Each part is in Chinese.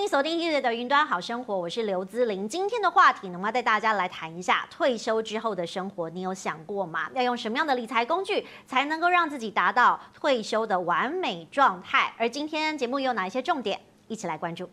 迎锁定《今日的云端好生活》，我是刘姿玲。今天的话题呢，我要带大家来谈一下退休之后的生活。你有想过吗？要用什么样的理财工具才能够让自己达到退休的完美状态？而今天节目有哪一些重点？一起来关注。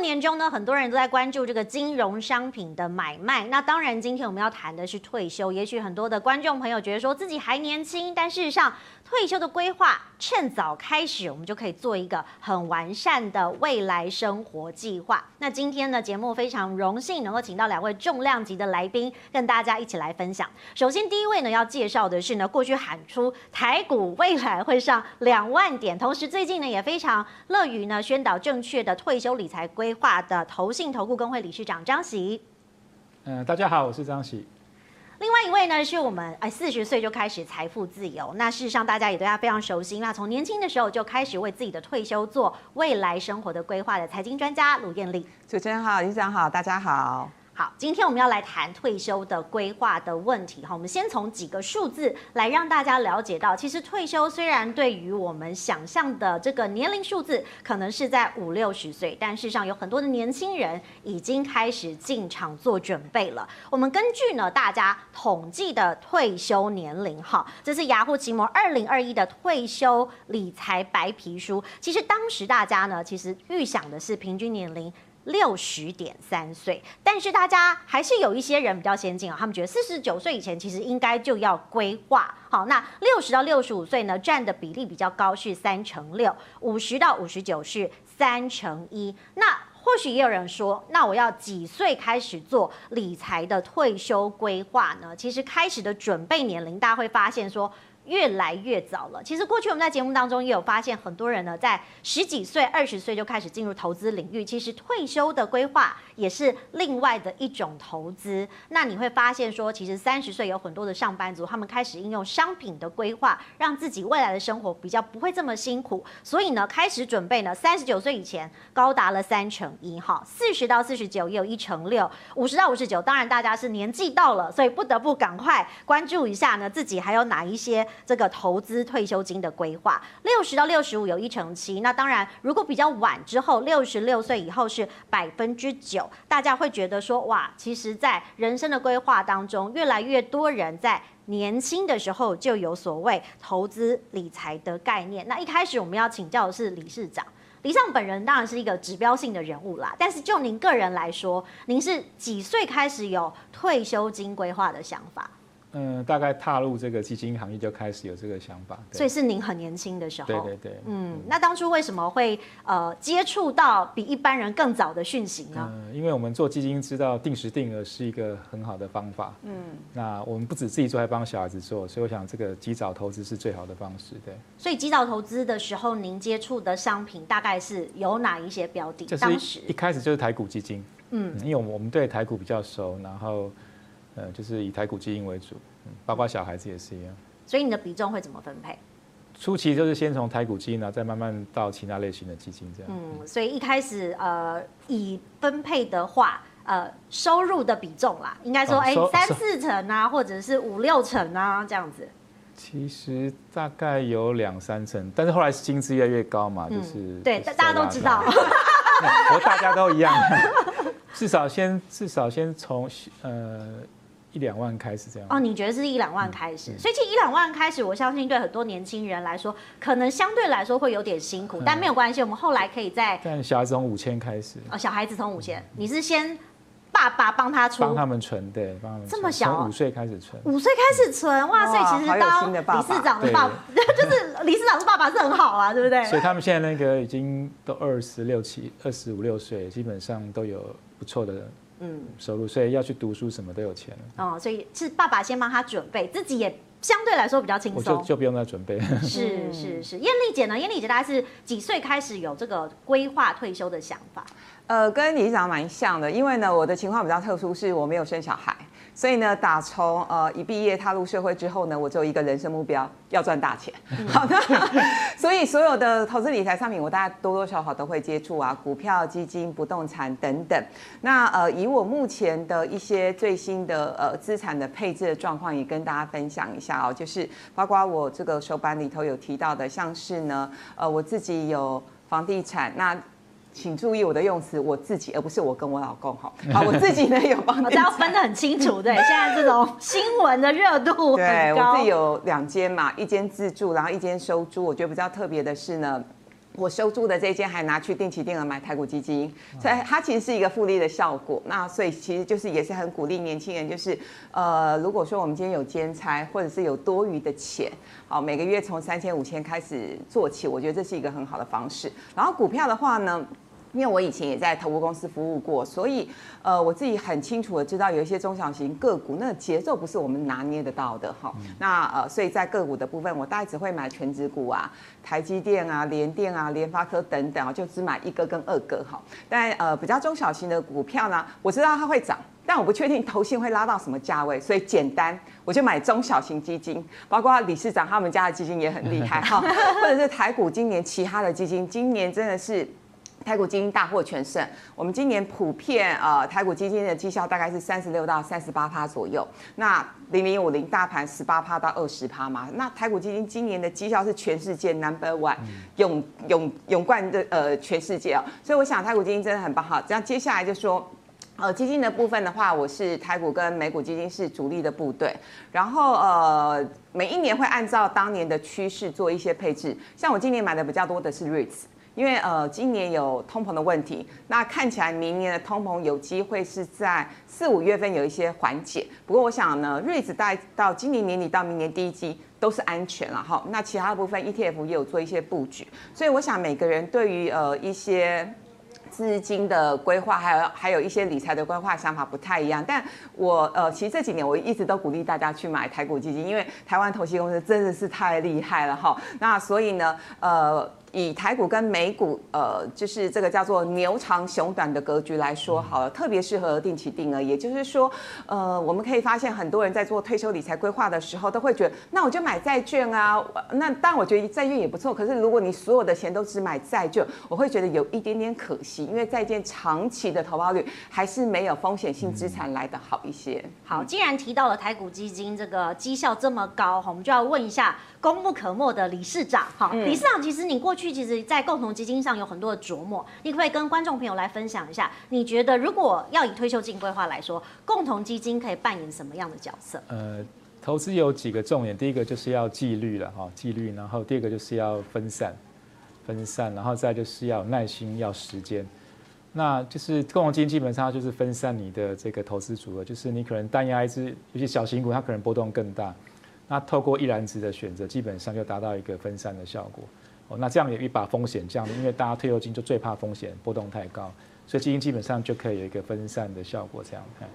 年中呢，很多人都在关注这个金融商品的买卖。那当然，今天我们要谈的是退休。也许很多的观众朋友觉得说自己还年轻，但事实上，退休的规划趁早开始，我们就可以做一个很完善的未来生活计划。那今天呢，节目非常荣幸能够请到两位重量级的来宾，跟大家一起来分享。首先，第一位呢要介绍的是呢，过去喊出台股未来会上两万点，同时最近呢也非常乐于呢宣导正确的退休理财规划。的投信投顾公会理事长张喜，嗯、大家好，我是张喜。另外一位呢，是我们哎四十岁就开始财富自由，那事实上大家也对他非常熟悉。那从年轻的时候就开始为自己的退休做未来生活的规划的财经专家卢艳丽。主持人好，李长好，大家好。好，今天我们要来谈退休的规划的问题哈。我们先从几个数字来让大家了解到，其实退休虽然对于我们想象的这个年龄数字可能是在五六十岁，但事实上有很多的年轻人已经开始进场做准备了。我们根据呢大家统计的退休年龄哈，这是雅虎奇摩二零二一的退休理财白皮书。其实当时大家呢其实预想的是平均年龄。六十点三岁，但是大家还是有一些人比较先进啊，他们觉得四十九岁以前其实应该就要规划好。那六十到六十五岁呢，占的比例比较高，是三成六；五十到五十九是三成一。那或许也有人说，那我要几岁开始做理财的退休规划呢？其实开始的准备年龄，大家会发现说。越来越早了。其实过去我们在节目当中也有发现，很多人呢在十几岁、二十岁就开始进入投资领域。其实退休的规划也是另外的一种投资。那你会发现说，其实三十岁有很多的上班族，他们开始应用商品的规划，让自己未来的生活比较不会这么辛苦。所以呢，开始准备呢，三十九岁以前高达了三成一哈，四十到四十九也有一成六，五十到五十九，当然大家是年纪到了，所以不得不赶快关注一下呢，自己还有哪一些。这个投资退休金的规划，六十到六十五有一成七。那当然，如果比较晚之后，六十六岁以后是百分之九。大家会觉得说，哇，其实，在人生的规划当中，越来越多人在年轻的时候就有所谓投资理财的概念。那一开始我们要请教的是理事长，李尚本人当然是一个指标性的人物啦。但是就您个人来说，您是几岁开始有退休金规划的想法？嗯，大概踏入这个基金行业就开始有这个想法，所以是您很年轻的时候。对对对。嗯，那当初为什么会呃接触到比一般人更早的讯息呢？嗯，因为我们做基金知道定时定额是一个很好的方法。嗯。那我们不止自己做，还帮小孩子做，所以我想这个及早投资是最好的方式。对。所以及早投资的时候，您接触的商品大概是有哪一些标的？当时一开始就是台股基金。嗯。因为我们我们对台股比较熟，然后。呃，就是以台股基因为主，包括小孩子也是一样。所以你的比重会怎么分配？初期就是先从台股基金，然后再慢慢到其他类型的基金这样。嗯，所以一开始呃，以分配的话，呃，收入的比重啦，应该说哎、三四成啊，或者是五六成啊这样子。其实大概有两三成，但是后来薪资越来越高嘛，就是、嗯、对，大家都知道，我大家都一样，至少先至少先从呃。一两万开始这样哦？你觉得是一两万开始？嗯、所以其实一两万开始，我相信对很多年轻人来说，可能相对来说会有点辛苦，嗯、但没有关系，我们后来可以再。但小孩子从五千开始哦，小孩子从五千，你是先爸爸帮他出，帮他们存，对，帮他们这么小，从五岁开始存，五岁开始存，哇，所以其实当理事长的爸爸，就是理事长的爸爸是很好啊，对不对？所以他们现在那个已经都二十六七、二十五六岁，基本上都有不错的。嗯，收入，所以要去读书什么都有钱哦，所以是爸爸先帮他准备，自己也相对来说比较轻松，我就就不用再准备。是是是，燕丽姐呢？燕丽姐大概是几岁开始有这个规划退休的想法？呃，跟理事长蛮像的，因为呢，我的情况比较特殊，是我没有生小孩。所以呢，打从呃一毕业踏入社会之后呢，我就一个人生目标，要赚大钱。好的，所以所有的投资理财商品，我大家多多少少都会接触啊，股票、基金、不动产等等。那呃，以我目前的一些最新的呃资产的配置的状况，也跟大家分享一下哦，就是包括我这个手板里头有提到的，像是呢，呃，我自己有房地产那。请注意我的用词，我自己，而不是我跟我老公哈。好，我自己呢有帮，大家分得很清楚。对，现在这种新闻的热度很高。对，我自己有两间嘛，一间自住，然后一间收租。我觉得比较特别的是呢。我收租的这间还拿去定期定额买台股基金，所以它其实是一个复利的效果。那所以其实就是也是很鼓励年轻人，就是呃，如果说我们今天有兼差或者是有多余的钱，好，每个月从三千五千开始做起，我觉得这是一个很好的方式。然后股票的话呢？因为我以前也在投顾公司服务过，所以呃，我自己很清楚的知道有一些中小型个股，那个节奏不是我们拿捏得到的哈。那呃，所以在个股的部分，我大概只会买全指股啊，台积电啊、联电啊、联发科等等啊，就只买一个跟二个哈。但呃，比较中小型的股票呢，我知道它会涨，但我不确定投信会拉到什么价位，所以简单我就买中小型基金，包括理事长他们家的基金也很厉害哈，或者是台股今年其他的基金，今年真的是。台股基金大获全胜，我们今年普遍呃台股基金的绩效大概是三十六到三十八趴左右。那零零五零大盘十八趴到二十趴嘛，那台股基金今年的绩效是全世界 number one，勇勇勇冠的呃全世界哦。所以我想台股基金真的很棒哈。这样接下来就说，呃基金的部分的话，我是台股跟美股基金是主力的部队，然后呃每一年会按照当年的趋势做一些配置。像我今年买的比较多的是 REITs。因为呃，今年有通膨的问题，那看起来明年的通膨有机会是在四五月份有一些缓解。不过我想呢，瑞子带到今年年底到明年第一季都是安全了哈。那其他部分 ETF 也有做一些布局，所以我想每个人对于呃一些。资金的规划，还有还有一些理财的规划想法不太一样，但我呃，其实这几年我一直都鼓励大家去买台股基金，因为台湾投资公司真的是太厉害了哈。那所以呢，呃。以台股跟美股，呃，就是这个叫做牛长熊短的格局来说，好了，特别适合定期定额。也就是说，呃，我们可以发现很多人在做退休理财规划的时候，都会觉得，那我就买债券啊。那当然，我觉得债券也不错。可是如果你所有的钱都只买债券，我会觉得有一点点可惜，因为债券长期的投报率还是没有风险性资产来的好一些。好，既然提到了台股基金这个绩效这么高，我们就要问一下功不可没的理事长。好，理事长，其实你过去。去，其实，在共同基金上有很多的琢磨，你可不可以跟观众朋友来分享一下？你觉得，如果要以退休金规划来说，共同基金可以扮演什么样的角色？呃，投资有几个重点，第一个就是要纪律了哈，纪律，然后第二个就是要分散，分散，然后再就是要耐心，要时间。那就是共同基金基本上就是分散你的这个投资组合，就是你可能单押一支，有些小型股它可能波动更大。那透过一篮子的选择，基本上就达到一个分散的效果。那这样也一把风险降低，因为大家退休金就最怕风险波动太高，所以基金基本上就可以有一个分散的效果。这样看，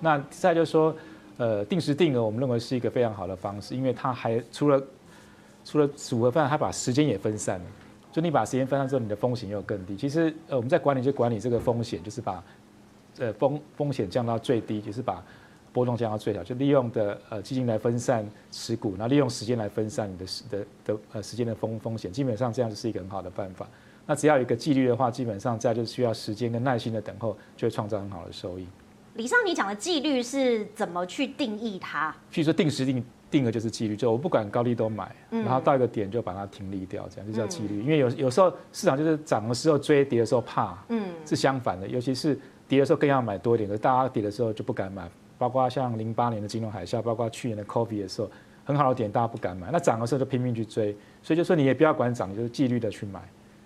那再就是说，呃，定时定额，我们认为是一个非常好的方式，因为它还除了除了组合分散，它把时间也分散了。就你把时间分散之后，你的风险又更低。其实，呃，我们在管理就管理这个风险，就是把呃风风险降到最低，就是把。波动降到最小，就利用的呃基金来分散持股，然后利用时间来分散你的时的的呃时间的风风险，基本上这样就是一个很好的办法。那只要有一个纪律的话，基本上这样就需要时间跟耐心的等候，就会创造很好的收益。李尚，你讲的纪律是怎么去定义它？譬如说定时定定额就是纪律，就我不管高低都买，然后到一个点就把它停利掉，这样就叫纪律。因为有有时候市场就是涨的时候追，跌的时候怕，嗯，是相反的，尤其是跌的时候更要买多一点，可是大家跌的时候就不敢买。包括像零八年的金融海啸，包括去年的 COVID 的时候，很好的点大家不敢买，那涨的时候就拼命去追，所以就说你也不要管涨，就是纪律的去买，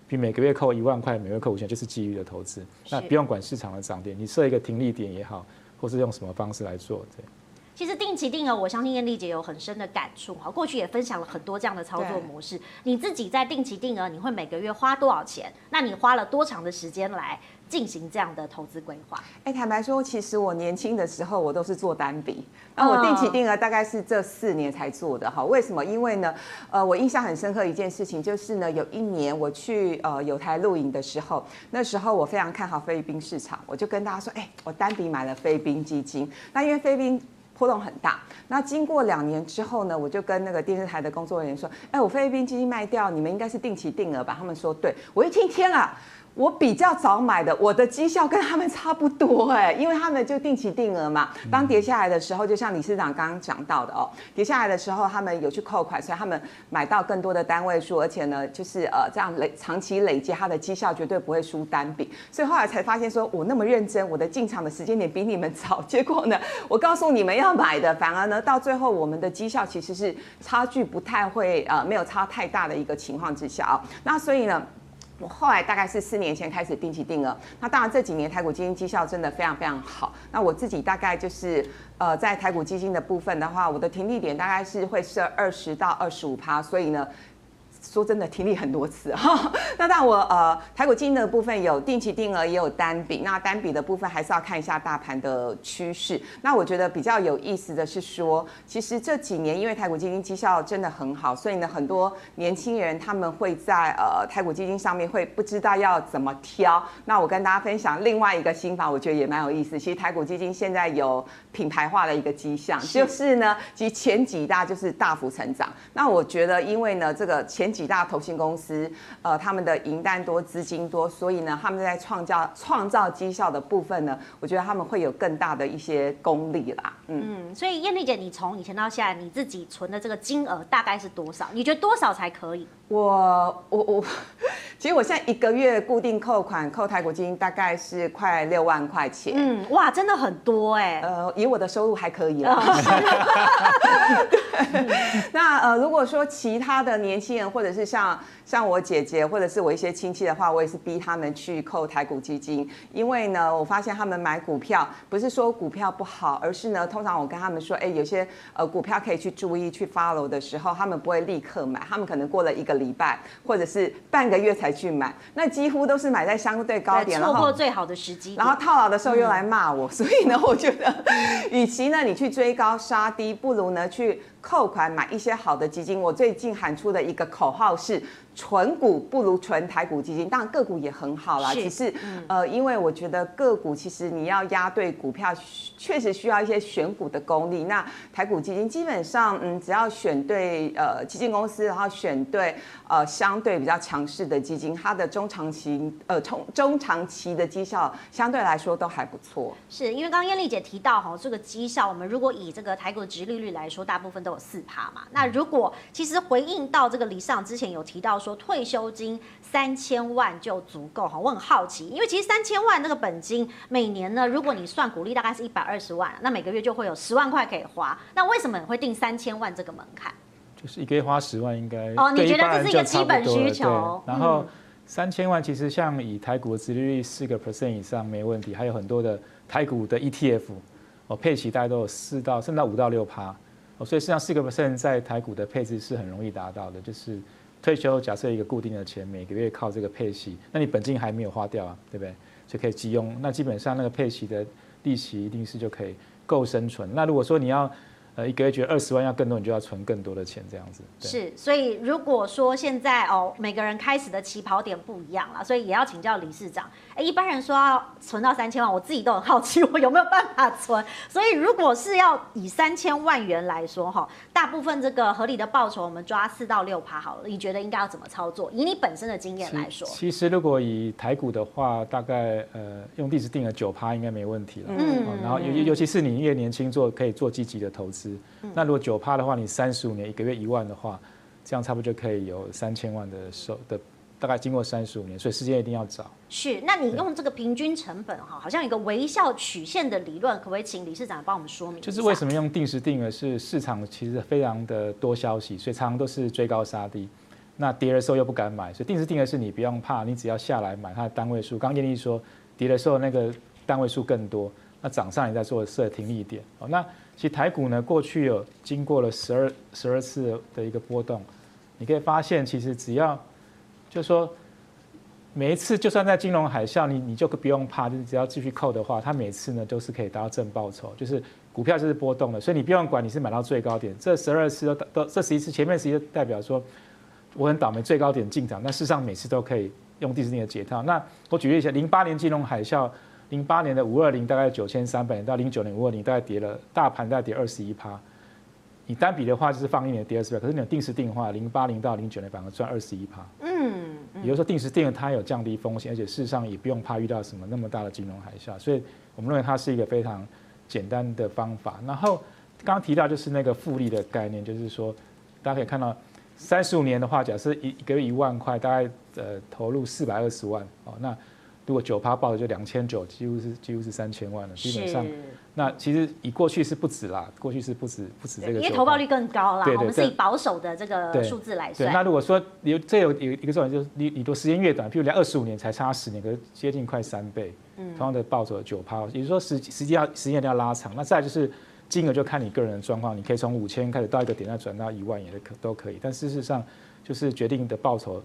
比每个月扣一万块，每个月扣五千，就是纪律的投资，那不用管市场的涨跌，你设一个停利点也好，或是用什么方式来做，对。其实定期定额，我相信燕丽姐有很深的感触哈。过去也分享了很多这样的操作模式。你自己在定期定额，你会每个月花多少钱？那你花了多长的时间来进行这样的投资规划？哎，坦白说，其实我年轻的时候我都是做单笔，那我定期定额大概是这四年才做的哈。为什么？因为呢，呃，我印象很深刻一件事情，就是呢，有一年我去呃有台露营的时候，那时候我非常看好菲律宾市场，我就跟大家说，哎，我单笔买了菲律宾基金。那因为菲律宾波动很大，那经过两年之后呢，我就跟那个电视台的工作人员说，哎，我菲律宾基金卖掉，你们应该是定期定额吧？他们说对，我一听天啊。我比较早买的，我的绩效跟他们差不多哎，因为他们就定期定额嘛。当跌下来的时候，就像理事长刚刚讲到的哦，跌下来的时候他们有去扣款，所以他们买到更多的单位数，而且呢，就是呃这样累长期累积，他的绩效绝对不会输单笔。所以后来才发现说，我那么认真，我的进场的时间点比你们早，结果呢，我告诉你们要买的，反而呢到最后我们的绩效其实是差距不太会呃没有差太大的一个情况之下啊。那所以呢。我后来大概是四年前开始定期定额，那当然这几年台股基金绩效真的非常非常好。那我自己大概就是呃在台股基金的部分的话，我的停利点大概是会设二十到二十五趴，所以呢。说真的，听力很多次哈。那当然我呃台股基金的部分有定期定额，也有单笔。那单笔的部分还是要看一下大盘的趋势。那我觉得比较有意思的是说，其实这几年因为台股基金绩效真的很好，所以呢很多年轻人他们会在呃台股基金上面会不知道要怎么挑。那我跟大家分享另外一个心法，我觉得也蛮有意思。其实台股基金现在有品牌化的一个迹象，就是呢，其实前几大就是大幅成长。那我觉得因为呢这个前几大投信公司，呃，他们的银弹多，资金多，所以呢，他们在创造创造绩效的部分呢，我觉得他们会有更大的一些功力啦。嗯，所以艳丽姐，你从以前到现在，你自己存的这个金额大概是多少？你觉得多少才可以？我我我，其实我现在一个月固定扣款扣台股基金大概是快六万块钱。嗯，哇，真的很多哎。呃，以我的收入还可以了。哦、那呃，如果说其他的年轻人或者是像。像我姐姐或者是我一些亲戚的话，我也是逼他们去扣台股基金，因为呢，我发现他们买股票不是说股票不好，而是呢，通常我跟他们说，哎，有些呃股票可以去注意去 follow 的时候，他们不会立刻买，他们可能过了一个礼拜或者是半个月才去买，那几乎都是买在相对高点，错过最好的时机，然后套牢的时候又来骂我，嗯、所以呢，我觉得，与其呢你去追高杀低，不如呢去。扣款买一些好的基金，我最近喊出的一个口号是“纯股不如纯台股基金”。当然个股也很好啦，只是呃，因为我觉得个股其实你要压对股票，确实需要一些选股的功力。那台股基金基本上，嗯，只要选对呃基金公司，然后选对呃相对比较强势的基金，它的中长期呃中中长期的绩效相对来说都还不错。是因为刚刚艳丽姐提到哈，这个绩效，我们如果以这个台股的殖利率来说，大部分都四趴嘛，那如果其实回应到这个李尚之前有提到说退休金三千万就足够哈，我很好奇，因为其实三千万那个本金每年呢，如果你算股利大概是一百二十万，那每个月就会有十万块可以花，那为什么你会定三千万这个门槛？就是一个月花十万应该哦，你觉得这是一个基本需求？然后三千万其实像以台股的殖利率四个 percent 以上没问题，还有很多的台股的 ETF 哦，配息大概都有四到甚至到五到六趴。哦，所以实际上四个 percent 在台股的配置是很容易达到的，就是退休假设一个固定的钱，每个月靠这个配息，那你本金还没有花掉啊，对不对？就可以急用，那基本上那个配息的利息一定是就可以够生存。那如果说你要呃，一个月觉得二十万要更多，你就要存更多的钱，这样子。是，所以如果说现在哦，每个人开始的起跑点不一样了，所以也要请教理事长。哎，一般人说要存到三千万，我自己都很好奇，我有没有办法存？所以如果是要以三千万元来说，哈，大部分这个合理的报酬，我们抓四到六趴好了。你觉得应该要怎么操作？以你本身的经验来说，其实如果以台股的话，大概呃用地址定了九趴应该没问题了。嗯，然后尤尤其是你越年轻做，可以做积极的投资。那如果九趴的话，你三十五年一个月一万的话，这样差不多就可以有三千万的收的，大概经过三十五年，所以时间一定要早。是，那你用这个平均成本哈，好像有一个微笑曲线的理论，可不可以请理事长帮我们说明？就是为什么用定时定额？是市场其实非常的多消息，所以常常都是追高杀低。那跌的时候又不敢买，所以定时定额是你不用怕，你只要下来买它的单位数。刚刚燕俐说，跌的时候那个单位数更多，那涨上你再做设停利点哦。那其实台股呢，过去有经过了十二十二次的一个波动，你可以发现，其实只要就是说每一次就算在金融海啸，你你就不用怕，就是只要继续扣的话，它每次呢都是可以达到正报酬，就是股票就是波动的，所以你不用管你是买到最高点，这十二次都都这十一次前面十一次代表说我很倒霉最高点进场，但事实上每次都可以用第四定的解套。那我举例一下，零八年金融海啸，零八年的五二零大概九千三百到零九年五二零大概跌了，大盘大概跌二十一趴。你单笔的话就是放一年跌二十倍，可是你有定时定的话，零八零到零九年反而赚二十一趴。嗯，也就是说定时定的它有降低风险，而且事实上也不用怕遇到什么那么大的金融海啸，所以我们认为它是一个非常简单的方法。然后刚刚提到就是那个复利的概念，就是说大家可以看到三十五年的话，假设一一个月一万块，大概呃投入四百二十万哦，那。如果九趴报的就两千九，几乎是几乎是三千万了。基本上，那其实以过去是不止啦，过去是不止不止这个。因为投报率更高啦。我们是以保守的这个数字来算。对，那如果说有这有有一个重点就是你你的时间越短，譬如连二十五年才差十年，可是接近快三倍，同样的报酬九趴，也就是说时时间要时间一定要拉长。那再就是金额就看你个人的状况，你可以从五千开始到一个点再转到一万也可都可以。但事实上就是决定的报酬。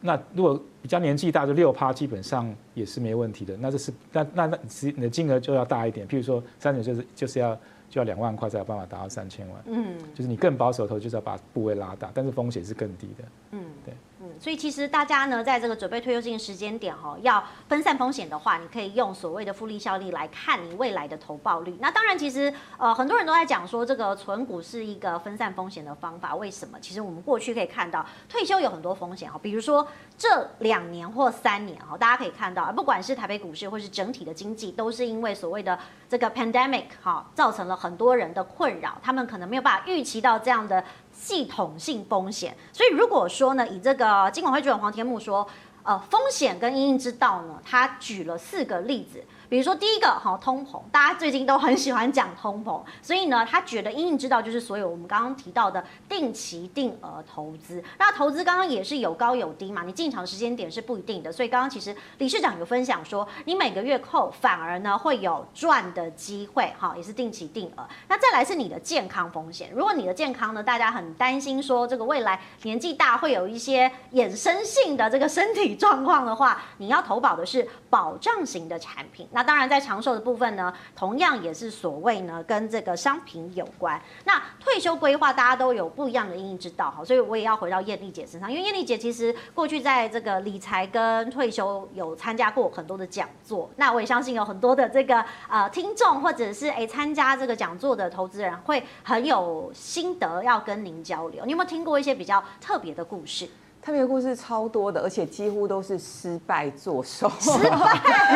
那如果比较年纪大，就六趴，基本上也是没问题的。那这是那那那，你的金额就要大一点。譬如说，三九就是就是要就要两万块才有办法达到三千万。嗯，就是你更保守的投，就是要把部位拉大，但是风险是更低的。嗯，对。嗯，所以其实大家呢，在这个准备退休金的时间点哈，要分散风险的话，你可以用所谓的复利效力来看你未来的投报率。那当然，其实呃很多人都在讲说，这个存股是一个分散风险的方法。为什么？其实我们过去可以看到，退休有很多风险哈，比如说这两年或三年哈，大家可以看到，不管是台北股市或是整体的经济，都是因为所谓的这个 pandemic 哈，造成了很多人的困扰，他们可能没有办法预期到这样的。系统性风险，所以如果说呢，以这个金管会主任黄天木说，呃，风险跟因应之道呢，他举了四个例子。比如说第一个哈，通膨，大家最近都很喜欢讲通膨，所以呢，他觉得因应之道就是所有我们刚刚提到的定期定额投资。那投资刚刚也是有高有低嘛，你进场时间点是不一定的。所以刚刚其实理事长有分享说，你每个月扣反而呢会有赚的机会，哈，也是定期定额。那再来是你的健康风险，如果你的健康呢，大家很担心说这个未来年纪大会有一些衍生性的这个身体状况的话，你要投保的是保障型的产品。那当然，在长寿的部分呢，同样也是所谓呢跟这个商品有关。那退休规划大家都有不一样的因应之道哈，所以我也要回到燕丽姐身上，因为燕丽姐其实过去在这个理财跟退休有参加过很多的讲座。那我也相信有很多的这个呃听众或者是诶参加这个讲座的投资人会很有心得要跟您交流。你有没有听过一些比较特别的故事？特别故事超多的，而且几乎都是失败作手。失败。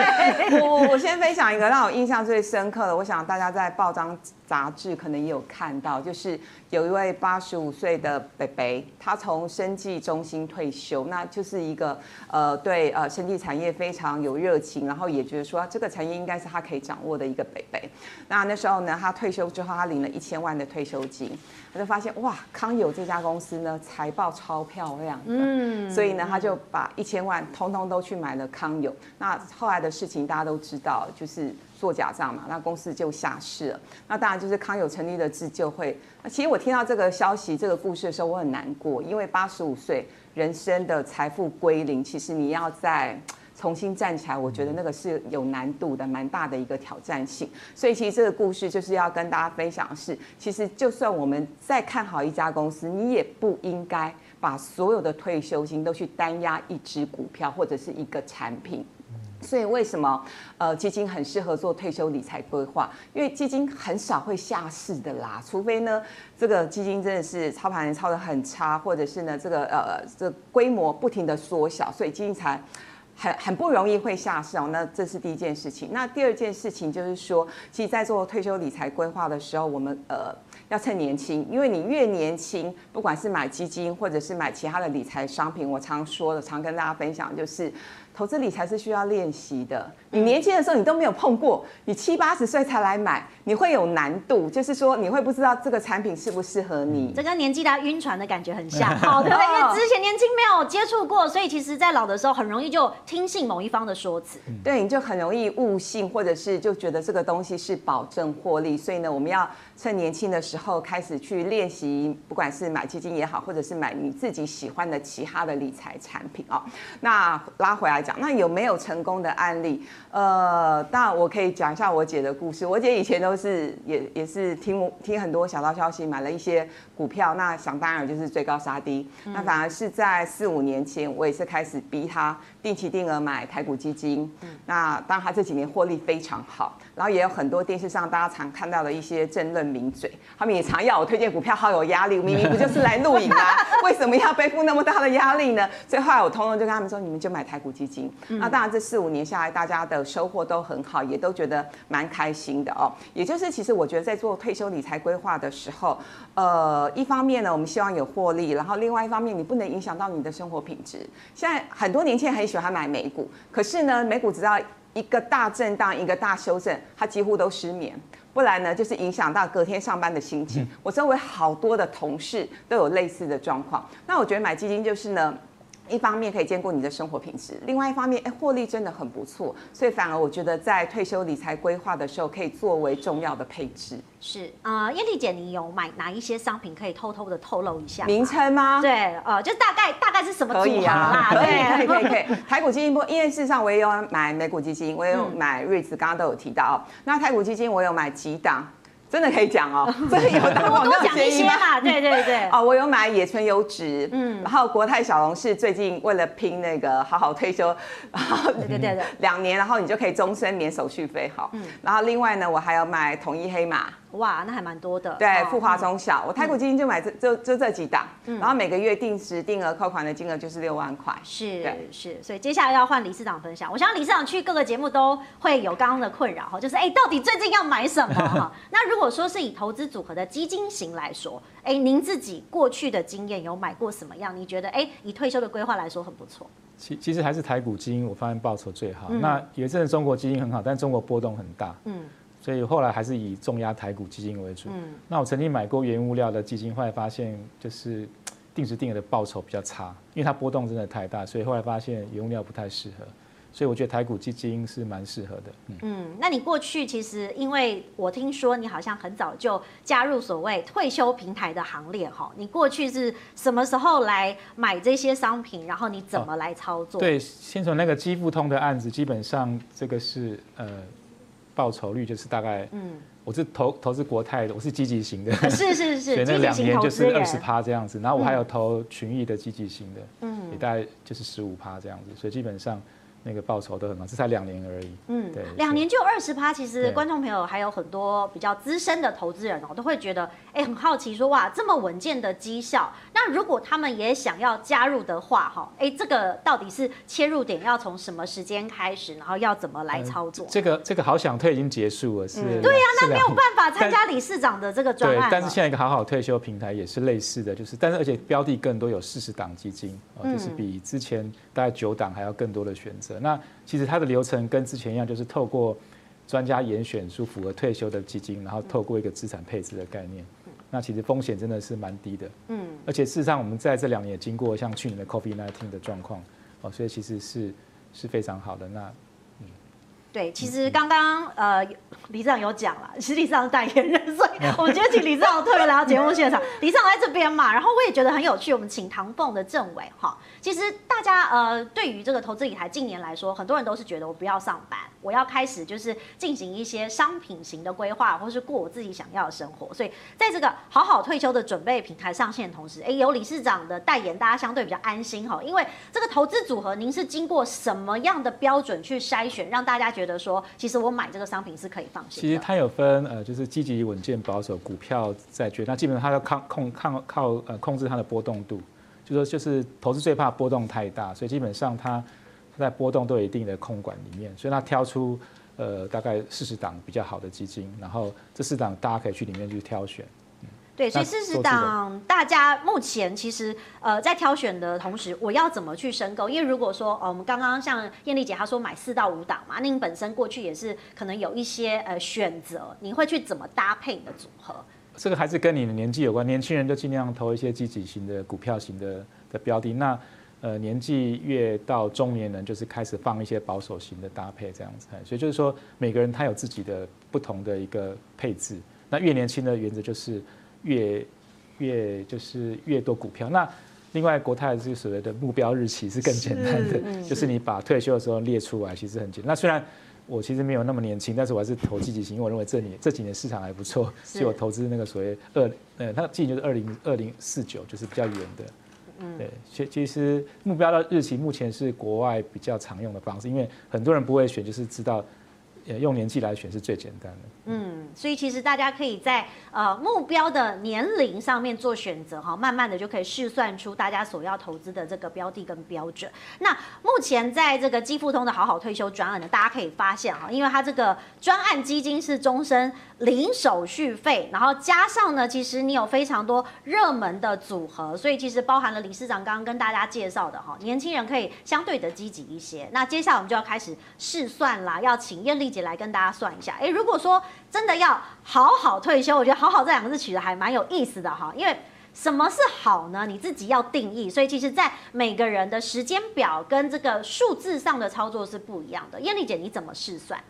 我我先分享一个让我印象最深刻的，我想大家在报章杂志可能也有看到，就是有一位八十五岁的北北，他从生技中心退休，那就是一个呃对呃生技产业非常有热情，然后也觉得说这个产业应该是他可以掌握的一个北北。那那时候呢，他退休之后，他领了一千万的退休金，他就发现哇，康友这家公司呢财报超漂亮的。嗯，所以呢，他就把一千万通通都去买了康友。那后来的事情大家都知道，就是做假账嘛，那公司就下市了。那当然就是康友成立的自救会。那其实我听到这个消息、这个故事的时候，我很难过，因为八十五岁人生的财富归零，其实你要再重新站起来，我觉得那个是有难度的，蛮大的一个挑战性。所以其实这个故事就是要跟大家分享的是，其实就算我们再看好一家公司，你也不应该。把所有的退休金都去单押一只股票或者是一个产品，所以为什么呃基金很适合做退休理财规划？因为基金很少会下市的啦，除非呢这个基金真的是操盘人操得很差，或者是呢这个呃这规模不停的缩小，所以基金才很很不容易会下市哦。那这是第一件事情。那第二件事情就是说，其实在做退休理财规划的时候，我们呃。要趁年轻，因为你越年轻，不管是买基金或者是买其他的理财商品，我常说的，常跟大家分享就是。投资理财是需要练习的。你年轻的时候你都没有碰过，你七八十岁才来买，你会有难度。就是说你会不知道这个产品适不适合你。这跟年纪大晕船的感觉很像，好 对不对？因为之前年轻没有接触过，所以其实在老的时候很容易就听信某一方的说辞。对，你就很容易误信，或者是就觉得这个东西是保证获利。所以呢，我们要趁年轻的时候开始去练习，不管是买基金也好，或者是买你自己喜欢的其他的理财产品哦。那拉回来。讲。那有没有成功的案例？呃，当然我可以讲一下我姐的故事。我姐以前都是也也是听听很多小道消息，买了一些股票，那想当然就是追高杀低。嗯、那反而是在四五年前，我也是开始逼他定期定额买台股基金。嗯、那当然他这几年获利非常好，然后也有很多电视上大家常看到的一些政论名嘴，他们也常要我推荐股票，好有压力。明明不就是来录影吗？为什么要背负那么大的压力呢？所以后来我通通就跟他们说，你们就买台股基金。嗯、那当然这四五年下来，大家的收获都很好，也都觉得蛮开心的哦。也就是，其实我觉得在做退休理财规划的时候，呃，一方面呢，我们希望有获利，然后另外一方面，你不能影响到你的生活品质。现在很多年轻人很喜欢买美股，可是呢，美股只要一个大震荡，一个大修正，它几乎都失眠，不然呢，就是影响到隔天上班的心情。我周围好多的同事都有类似的状况。那我觉得买基金就是呢。一方面可以兼顾你的生活品质，另外一方面，哎，获利真的很不错，所以反而我觉得在退休理财规划的时候，可以作为重要的配置。是，呃，燕俐姐，你有买哪一些商品可以偷偷的透露一下？名称吗？对，呃，就大概大概是什么组合？可以啊，对，可以可以可以。台股基金不，因为事实上我也有买美股基金，我也有买 REITs，刚刚都有提到。那台股基金我有买几档。真的可以讲哦，真的有打广告协议吗？对对对。哦，我有买野村优质，嗯，然后国泰小龙是最近为了拼那个好好退休，然 后对对对，两年，然后你就可以终身免手续费，好，嗯，然后另外呢，我还有买统一黑马。哇，那还蛮多的。对，富华中小，我台股基金就买这就就这几档，然后每个月定时定额扣款的金额就是六万块。是是，所以接下来要换理事长分享。我想理事长去各个节目都会有刚刚的困扰哈，就是哎，到底最近要买什么 哈？那如果说是以投资组合的基金型来说，哎，您自己过去的经验有买过什么样？你觉得哎，以退休的规划来说很不错。其其实还是台股基金，我发现报酬最好。那有一阵中国基金很好，但中国波动很大。嗯。所以后来还是以重压台股基金为主。嗯，那我曾经买过原物料的基金，后来发现就是定时定额的报酬比较差，因为它波动真的太大，所以后来发现原物料不太适合。所以我觉得台股基金是蛮适合的。嗯，嗯，那你过去其实因为我听说你好像很早就加入所谓退休平台的行列哈，你过去是什么时候来买这些商品，然后你怎么来操作？哦、对，先从那个基富通的案子，基本上这个是呃。报酬率就是大概，嗯，我是投投资国泰的，我是积极型的，是是是，所以那两年就是二十趴这样子，然后我还有投群益的积极型的，嗯，也大概就是十五趴这样子，所以基本上。那个报酬都很高，这才两年而已。嗯，对，两年就二十趴。其实观众朋友还有很多比较资深的投资人哦，都会觉得哎，很好奇说哇，这么稳健的绩效，那如果他们也想要加入的话，哈，哎，这个到底是切入点要从什么时间开始，然后要怎么来操作？这个这个好想退已经结束了，是。对呀，那没有办法参加理事长的这个专案。对，但是现在一个好好退休平台也是类似的，就是但是而且标的更多，有四十档基金，就是比之前大概九档还要更多的选择。那其实它的流程跟之前一样，就是透过专家严选出符合退休的基金，然后透过一个资产配置的概念。那其实风险真的是蛮低的。嗯。而且事实上，我们在这两年也经过像去年的 COVID-19 的状况，哦，所以其实是是非常好的。那。对，其实刚刚呃，李市长有讲了，其实理事长是代言人，所以我们今天请理事长特别来到节目现场。理事长在这边嘛，然后我也觉得很有趣，我们请唐凤的政委哈。其实大家呃，对于这个投资理财近年来说，很多人都是觉得我不要上班，我要开始就是进行一些商品型的规划，或是过我自己想要的生活。所以在这个好好退休的准备平台上线的同时，哎，有理事长的代言，大家相对比较安心哈。因为这个投资组合，您是经过什么样的标准去筛选，让大家觉得？觉得说，其实我买这个商品是可以放心。其实它有分呃，就是积极、稳健、保守、股票、债券。那基本上它要抗控抗靠呃控制它的波动度，就说就是投资最怕波动太大，所以基本上它在波动都有一定的控管里面，所以它挑出呃大概四十档比较好的基金，然后这四档大家可以去里面去挑选。对，所以四十档大家目前其实呃在挑选的同时，我要怎么去申购？因为如果说呃我们刚刚像艳丽姐她说买四到五档嘛，那你本身过去也是可能有一些呃选择，你会去怎么搭配你的组合？这个还是跟你的年纪有关，年轻人就尽量投一些积极型的股票型的的标的。那呃年纪越到中年人，就是开始放一些保守型的搭配这样子。所以就是说每个人他有自己的不同的一个配置。那越年轻的原则就是。越越就是越多股票，那另外，国泰这个所谓的目标日期是更简单的，就是你把退休的时候列出来，其实很简单。那虽然我其实没有那么年轻，但是我还是投积极型，因为我认为这年这几年市场还不错，所以我投资那个所谓二呃，它记就是二零二零四九，就是比较远的。嗯，对，其其实目标的日期目前是国外比较常用的方式，因为很多人不会选，就是知道。用年纪来选是最简单的。嗯，所以其实大家可以在呃目标的年龄上面做选择哈，慢慢的就可以试算出大家所要投资的这个标的跟标准。那目前在这个基富通的好好退休专案呢，大家可以发现哈，因为它这个专案基金是终身零手续费，然后加上呢，其实你有非常多热门的组合，所以其实包含了理事长刚刚跟大家介绍的哈，年轻人可以相对的积极一些。那接下来我们就要开始试算啦，要请燕丽姐来跟大家算一下。哎，如果说真的要好好退休，我觉得“好好”这两个字取得还蛮有意思的哈。因为什么是好呢？你自己要定义。所以其实，在每个人的时间表跟这个数字上的操作是不一样的。燕丽姐，你怎么试算？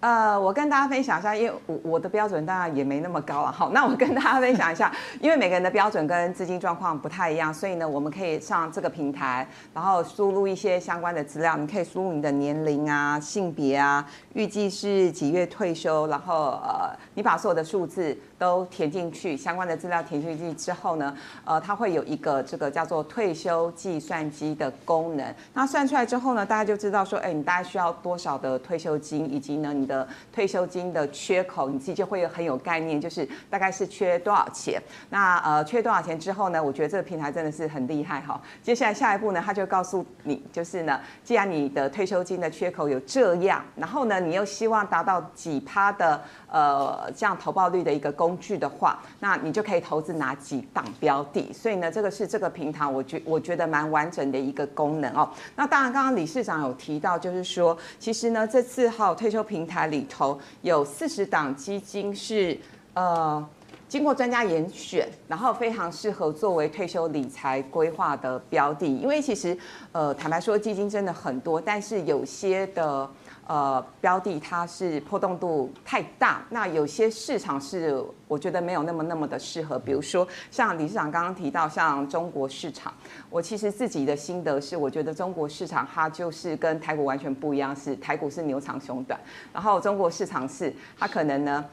呃，我跟大家分享一下，因为我我的标准当然也没那么高啊。好，那我跟大家分享一下，因为每个人的标准跟资金状况不太一样，所以呢，我们可以上这个平台，然后输入一些相关的资料。你可以输入你的年龄啊、性别啊、预计是几月退休，然后呃，你把所有的数字都填进去，相关的资料填进去之后呢，呃，它会有一个这个叫做退休计算机的功能。那算出来之后呢，大家就知道说，哎，你大概需要多少的退休金，以及呢，你的退休金的缺口，你自己就会很有概念，就是大概是缺多少钱。那呃，缺多少钱之后呢，我觉得这个平台真的是很厉害哈。接下来下一步呢，他就告诉你，就是呢，既然你的退休金的缺口有这样，然后呢，你又希望达到几趴的呃这样投报率的一个工具的话，那你就可以投资哪几档标的。所以呢，这个是这个平台我觉我觉得蛮完整的一个功能哦。那当然，刚刚理事长有提到，就是说，其实呢，这次哈退休平台里头有四十档基金是呃经过专家严选，然后非常适合作为退休理财规划的标的。因为其实呃坦白说，基金真的很多，但是有些的。呃，标的它是波动度太大，那有些市场是我觉得没有那么那么的适合，比如说像李市长刚刚提到，像中国市场，我其实自己的心得是，我觉得中国市场它就是跟台股完全不一样，是台股是牛长熊短，然后中国市场是它可能呢。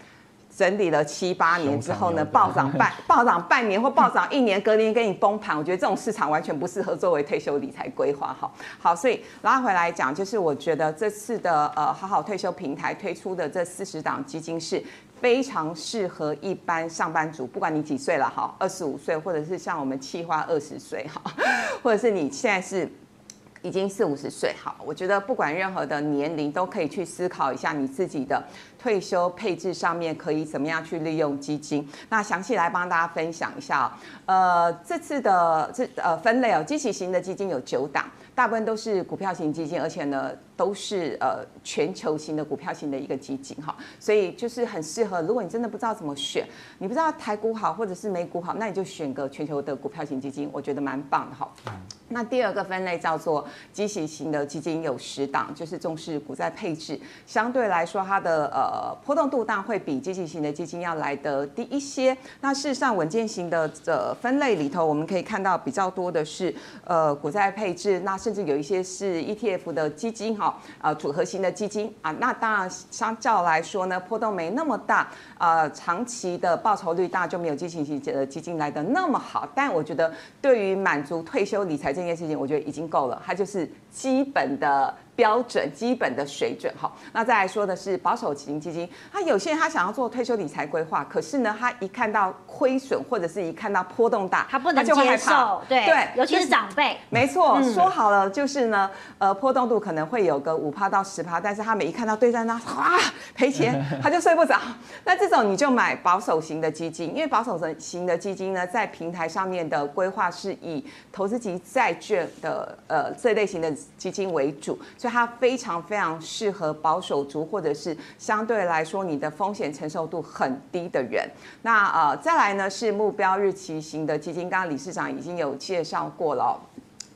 整理了七八年之后呢，暴涨半 暴涨半年或暴涨一年，隔年给你崩盘。我觉得这种市场完全不适合作为退休理财规划。好，好，所以拉回来讲，就是我觉得这次的呃好好退休平台推出的这四十档基金是非常适合一般上班族，不管你几岁了哈，二十五岁，或者是像我们企划二十岁哈，或者是你现在是。已经四五十岁，哈，我觉得不管任何的年龄，都可以去思考一下你自己的退休配置上面可以怎么样去利用基金。那详细来帮大家分享一下哦，呃，这次的这呃分类哦，基期型的基金有九档。大部分都是股票型基金，而且呢都是呃全球型的股票型的一个基金哈，所以就是很适合。如果你真的不知道怎么选，你不知道台股好或者是美股好，那你就选个全球的股票型基金，我觉得蛮棒的哈。那第二个分类叫做基息型的基金，有十档，就是重视股债配置，相对来说它的呃波动度大会比基息型的基金要来得低一些。那事实上稳健型的呃分类里头，我们可以看到比较多的是呃股债配置那。甚至有一些是 ETF 的基金哈，呃，组合型的基金啊，那当然相较来说呢，波动没那么大，呃，长期的报酬率大就没有基金型的基金来的那么好。但我觉得对于满足退休理财这件事情，我觉得已经够了，它就是基本的。标准基本的水准哈，那再来说的是保守型基金，他有些人他想要做退休理财规划，可是呢，他一看到亏损或者是一看到波动大，他不能接受，对对，尤其是长辈，没错，嗯、说好了就是呢，呃，波动度可能会有个五趴到十趴，但是他每一看到对战那哇赔钱，他就睡不着。那这种你就买保守型的基金，因为保守型的基金呢，在平台上面的规划是以投资级债券的呃这类型的基金为主。所以它非常非常适合保守族，或者是相对来说你的风险承受度很低的人。那呃，再来呢是目标日期型的基金，刚刚理事长已经有介绍过了。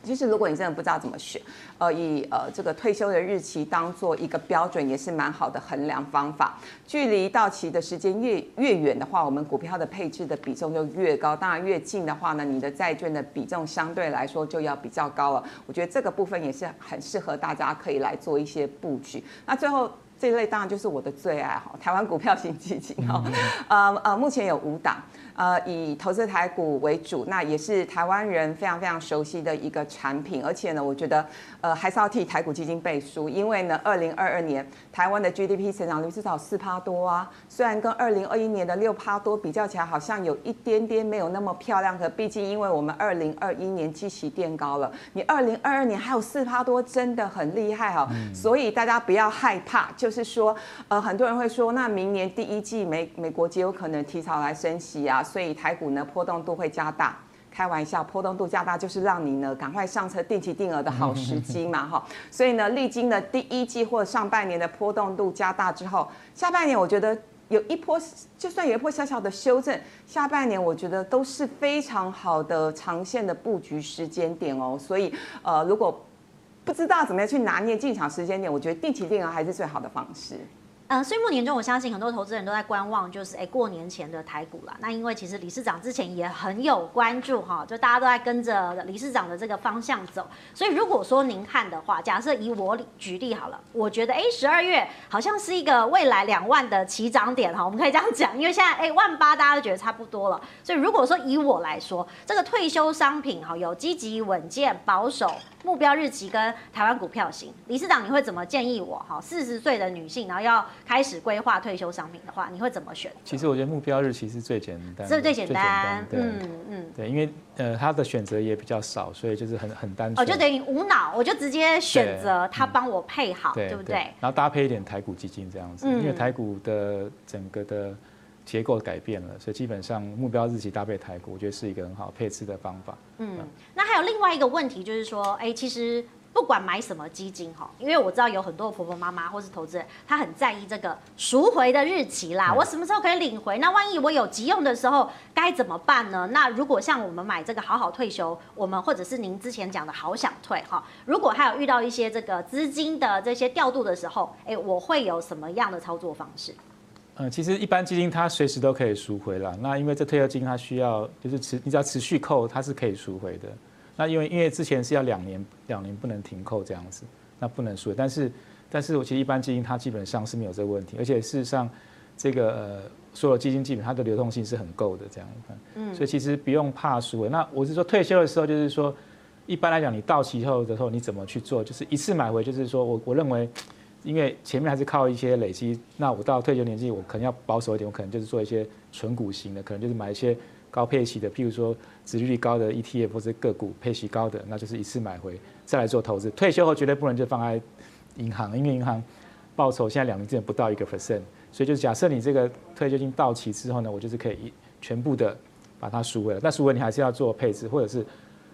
其实如果你真的不知道怎么选，呃，以呃这个退休的日期当做一个标准，也是蛮好的衡量方法。距离到期的时间越越远的话，我们股票的配置的比重就越高。当然越近的话呢，你的债券的比重相对来说就要比较高了。我觉得这个部分也是很适合大家可以来做一些布局。那最后这一类当然就是我的最爱哈，台湾股票型基金哈，呃呃，目前有五档。呃，以投资台股为主，那也是台湾人非常非常熟悉的一个产品，而且呢，我觉得呃还是要替台股基金背书，因为呢，二零二二年台湾的 GDP 成长率至少四趴多啊，虽然跟二零二一年的六趴多比较起来，好像有一点点没有那么漂亮，可毕竟因为我们二零二一年基期垫高了，你二零二二年还有四趴多，真的很厉害哈、所以大家不要害怕，就就是说，呃，很多人会说，那明年第一季美美国极有可能提早来升息啊。所以台股呢，波动度会加大，开玩笑，波动度加大就是让你呢赶快上车定期定额的好时机嘛哈。所以呢，历经了第一季或上半年的波动度加大之后，下半年我觉得有一波，就算有一波小小的修正，下半年我觉得都是非常好的长线的布局时间点哦。所以呃，如果不知道怎么样去拿捏进场时间点，我觉得定期定额还是最好的方式。嗯，岁末年终，我相信很多投资人都在观望，就是哎，过年前的台股啦。那因为其实理事长之前也很有关注哈，就大家都在跟着理事长的这个方向走。所以如果说您看的话，假设以我举例好了，我觉得哎，十二月好像是一个未来两万的起涨点哈，我们可以这样讲，因为现在哎万八大家都觉得差不多了。所以如果说以我来说，这个退休商品哈，有积极、稳健、保守。目标日期跟台湾股票型，理事长你会怎么建议我？哈，四十岁的女性，然后要开始规划退休商品的话，你会怎么选？其实我觉得目标日期是最简单，是最简单，嗯嗯，对，因为呃，他的选择也比较少，所以就是很很单纯。哦，就等于无脑，我就直接选择他帮我配好，对，不对，然后搭配一点台股基金这样子，嗯、因为台股的整个的。结构改变了，所以基本上目标日期搭配台股，我觉得是一个很好配置的方法。嗯，那还有另外一个问题就是说，哎，其实不管买什么基金哈，因为我知道有很多婆婆妈妈或是投资人，他很在意这个赎回的日期啦。我什么时候可以领回？那万一我有急用的时候该怎么办呢？那如果像我们买这个好好退休，我们或者是您之前讲的好想退哈，如果还有遇到一些这个资金的这些调度的时候，哎，我会有什么样的操作方式？嗯，其实一般基金它随时都可以赎回了。那因为这退休金它需要就是持，你只要持续扣，它是可以赎回的。那因为因为之前是要两年两年不能停扣这样子，那不能赎。但是但是我其实一般基金它基本上是没有这个问题，而且事实上这个呃所有基金基本它的流动性是很够的这样。嗯，所以其实不用怕赎回。那我是说退休的时候就是说，一般来讲你到期后的时候你怎么去做？就是一次买回，就是说我我认为。因为前面还是靠一些累积，那我到退休年纪，我可能要保守一点，我可能就是做一些纯股型的，可能就是买一些高配息的，譬如说殖利率高的 ETF 或者个股配息高的，那就是一次买回再来做投资。退休后绝对不能就放在银行，因为银行报酬现在两年之内不到一个 percent，所以就假设你这个退休金到期之后呢，我就是可以全部的把它赎回了。但赎回你还是要做配置，或者是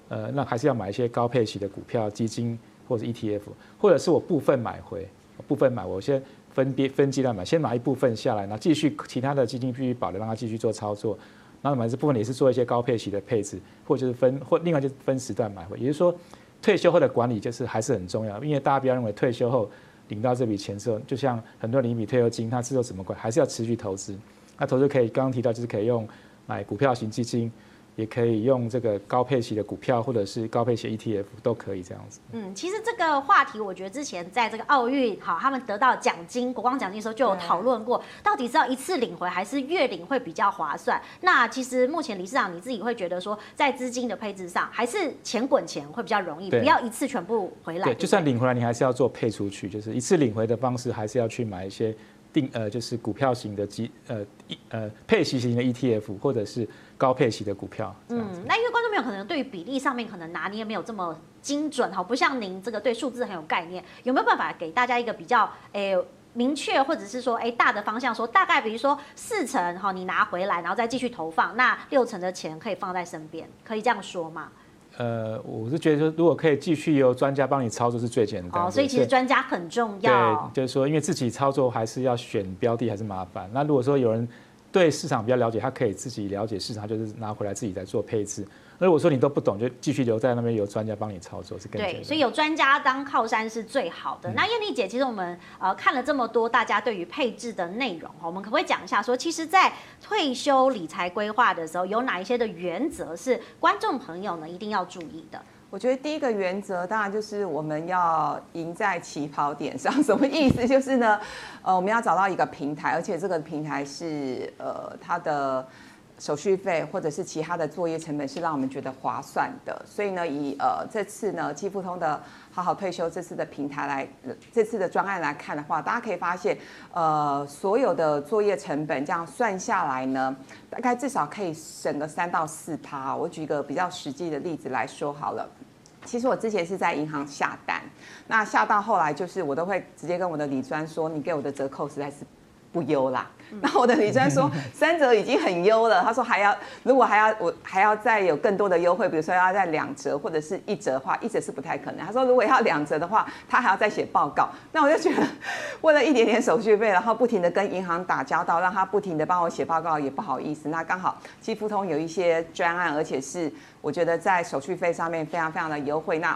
呃，那还是要买一些高配息的股票、基金或者 ETF，或者是我部分买回。部分买，我先分别分阶段买，先买一部分下来，然后继续其他的基金继续保留，让它继续做操作。然后买这部分也是做一些高配息的配置，或者就是分或另外就是分时段买回。也就是说，退休后的管理就是还是很重要，因为大家不要认为退休后领到这笔钱之后，就像很多人领一笔退休金，他之后怎么管，还是要持续投资。那投资可以刚刚提到就是可以用买股票型基金。也可以用这个高配息的股票，或者是高配息 ETF 都可以这样子。嗯，其实这个话题，我觉得之前在这个奥运，好，他们得到奖金国光奖金的时候就有讨论过，到底是要一次领回还是月领会比较划算？那其实目前理事长你自己会觉得说，在资金的配置上，还是钱滚钱会比较容易，不要一次全部回来。对，就算领回来，你还是要做配出去，就是一次领回的方式，还是要去买一些定呃，就是股票型的基呃一呃配息型的 ETF，或者是。高配息的股票，嗯，那因为观众朋友可能对于比例上面可能拿捏没有这么精准哈，不像您这个对数字很有概念，有没有办法给大家一个比较诶、欸、明确，或者是说诶、欸、大的方向，说大概比如说四成哈，你拿回来然后再继续投放，那六成的钱可以放在身边，可以这样说吗？呃，我是觉得说，如果可以继续由专家帮你操作是最简单。哦，所以其实专家很重要。对，就是说，因为自己操作还是要选标的还是麻烦。那如果说有人。对市场比较了解，他可以自己了解市场，就是拿回来自己来做配置。如果说你都不懂，就继续留在那边，有专家帮你操作是更对。所以有专家当靠山是最好的。嗯、那燕丽姐，其实我们呃看了这么多大家对于配置的内容，我们可不可以讲一下说，说其实，在退休理财规划的时候，有哪一些的原则是观众朋友呢一定要注意的？我觉得第一个原则当然就是我们要赢在起跑点上。什么意思？就是呢，呃，我们要找到一个平台，而且这个平台是呃它的。手续费或者是其他的作业成本是让我们觉得划算的，所以呢，以呃这次呢基富通的好好退休这次的平台来，这次的专案来看的话，大家可以发现，呃，所有的作业成本这样算下来呢，大概至少可以省个三到四趴。我举一个比较实际的例子来说好了，其实我之前是在银行下单，那下到后来就是我都会直接跟我的李专说，你给我的折扣实在是不优啦。那我的理专说 三折已经很优了，他说还要如果还要我还要再有更多的优惠，比如说要在两折或者是一折的话，一折是不太可能。他说如果要两折的话，他还要再写报告。那我就觉得为了一点点手续费，然后不停的跟银行打交道，让他不停的帮我写报告也不好意思。那刚好基富通有一些专案，而且是我觉得在手续费上面非常非常的优惠。那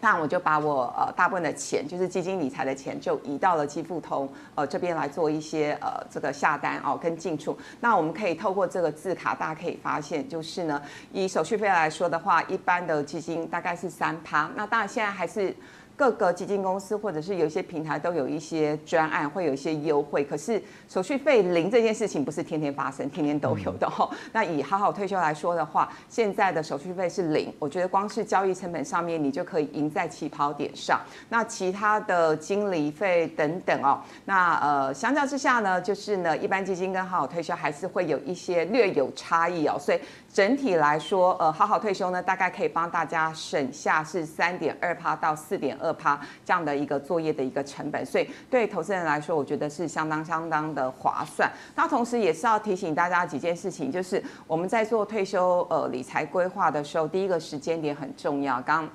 那我就把我呃大部分的钱，就是基金理财的钱，就移到了基富通呃这边来做一些呃这个下单哦跟进出。那我们可以透过这个字卡，大家可以发现，就是呢以手续费来说的话，一般的基金大概是三趴。那当然现在还是。各个基金公司或者是有一些平台都有一些专案，会有一些优惠。可是手续费零这件事情不是天天发生，天天都有的哦。那以好好退休来说的话，现在的手续费是零，我觉得光是交易成本上面你就可以赢在起跑点上。那其他的经理费等等哦，那呃相较之下呢，就是呢一般基金跟好好退休还是会有一些略有差异哦。所以整体来说，呃好好退休呢大概可以帮大家省下是三点二趴到四点二。趴这样的一个作业的一个成本，所以对投资人来说，我觉得是相当相当的划算。那同时也是要提醒大家几件事情，就是我们在做退休呃理财规划的时候，第一个时间点很重要。刚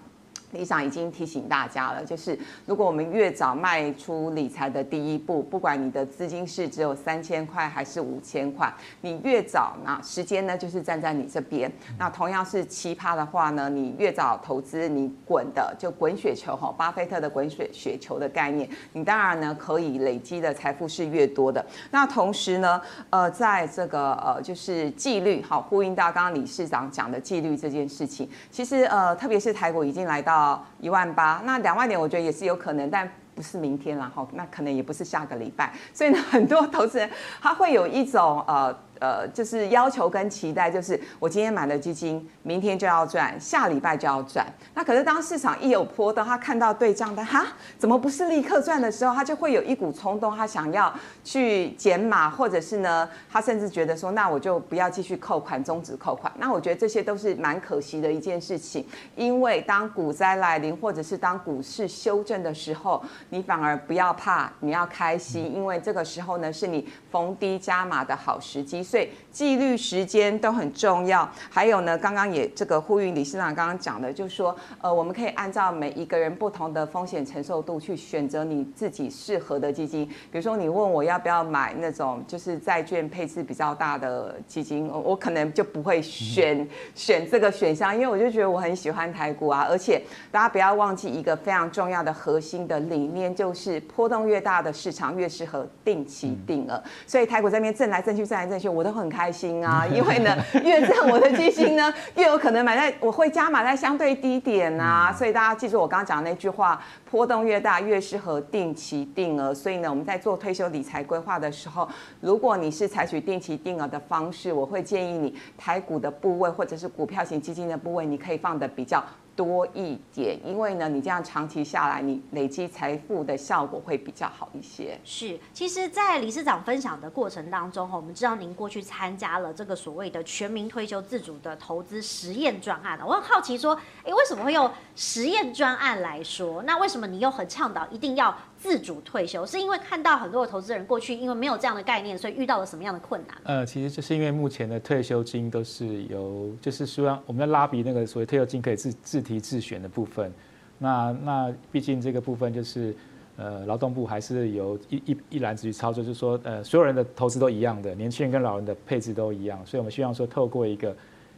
理事长已经提醒大家了，就是如果我们越早迈出理财的第一步，不管你的资金是只有三千块还是五千块，你越早那时间呢就是站在你这边。那同样是奇葩的话呢，你越早投资，你滚的就滚雪球哈，巴菲特的滚雪雪球的概念，你当然呢可以累积的财富是越多的。那同时呢，呃，在这个呃就是纪律好，呼应到刚刚理事长讲的纪律这件事情，其实呃特别是台股已经来到。一万八，那两万点我觉得也是有可能，但不是明天然后，那可能也不是下个礼拜，所以呢，很多投资人他会有一种呃。呃，就是要求跟期待，就是我今天买了基金，明天就要赚，下礼拜就要赚。那可是当市场一有波动，他看到对账单，哈，怎么不是立刻赚的时候，他就会有一股冲动，他想要去减码，或者是呢，他甚至觉得说，那我就不要继续扣款，终止扣款。那我觉得这些都是蛮可惜的一件事情，因为当股灾来临，或者是当股市修正的时候，你反而不要怕，你要开心，因为这个时候呢，是你逢低加码的好时机。所以纪律、时间都很重要。还有呢，刚刚也这个呼吁理事长刚刚讲的，就是说，呃，我们可以按照每一个人不同的风险承受度去选择你自己适合的基金。比如说，你问我要不要买那种就是债券配置比较大的基金，我可能就不会选选这个选项，因为我就觉得我很喜欢台股啊。而且大家不要忘记一个非常重要的核心的理念，就是波动越大的市场越适合定期定额。所以台股这边震来震去，震来震去，我。我都很开心啊，因为呢，越这样我的基金呢，越有可能买在我会加码在相对低点啊，所以大家记住我刚刚讲的那句话，波动越大越适合定期定额。所以呢，我们在做退休理财规划的时候，如果你是采取定期定额的方式，我会建议你台股的部位或者是股票型基金的部位，你可以放的比较多一点，因为呢，你这样长期下来，你累积财富的效果会比较好一些。是，其实，在理事长分享的过程当中，我们知道您过去参加了这个所谓的全民退休自主的投资实验专案，我很好奇说，诶，为什么会用实验专案来说？那为什么你又很倡导一定要自主退休？是因为看到很多的投资人过去因为没有这样的概念，所以遇到了什么样的困难？呃，其实就是因为目前的退休金都是由，就是希望我们要拉比那个所谓退休金可以自自提自选的部分，那那毕竟这个部分就是，呃劳动部还是由一一一篮子去操作，就是说呃所有人的投资都一样的，年轻人跟老人的配置都一样，所以我们希望说透过一个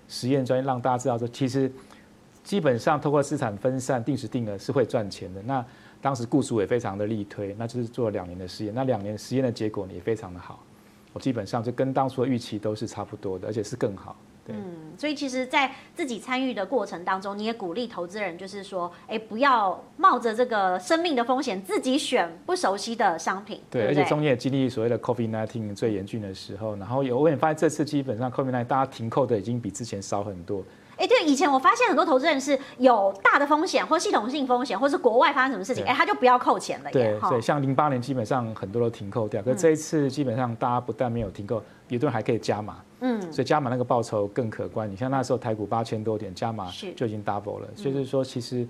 实验专业让大家知道说，其实基本上透过资产分散、定时定额是会赚钱的。那当时雇主也非常的力推，那就是做了两年的实验，那两年实验的结果呢也非常的好，我基本上就跟当初的预期都是差不多的，而且是更好。对嗯，所以其实，在自己参与的过程当中，你也鼓励投资人，就是说，哎，不要冒着这个生命的风险，自己选不熟悉的商品。对，对对，而且中间也经历所谓的 COVID-19 最严峻的时候，然后有我也发现这次基本上 COVID-19 大家停扣的已经比之前少很多。哎，对，以前我发现很多投资人是有大的风险，或系统性风险，或是国外发生什么事情，哎，他就不要扣钱了。对，对，像零八年基本上很多都停扣掉，可是这一次基本上大家不但没有停扣，有的人还可以加码。嗯，所以加码那个报酬更可观。你像那时候台股八千多点，加码就已经 double 了。所以就是说，其实，